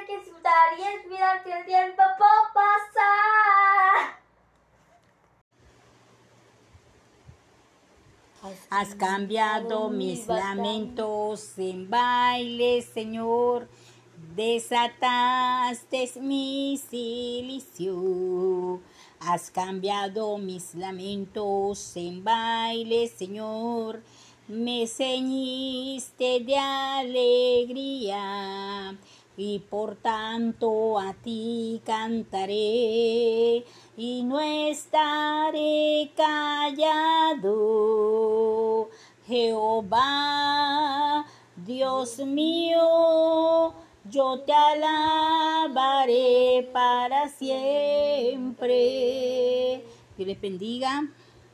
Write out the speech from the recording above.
hay que disfrutar y es que el tiempo puede pasar. Has cambiado mis lamentos en baile, Señor. Desataste mi silicio. Has cambiado mis lamentos en baile, Señor. Me ceñiste de alegría y por tanto a ti cantaré y no estaré callado. Jehová, Dios mío, yo te alabaré para siempre. Que les bendiga.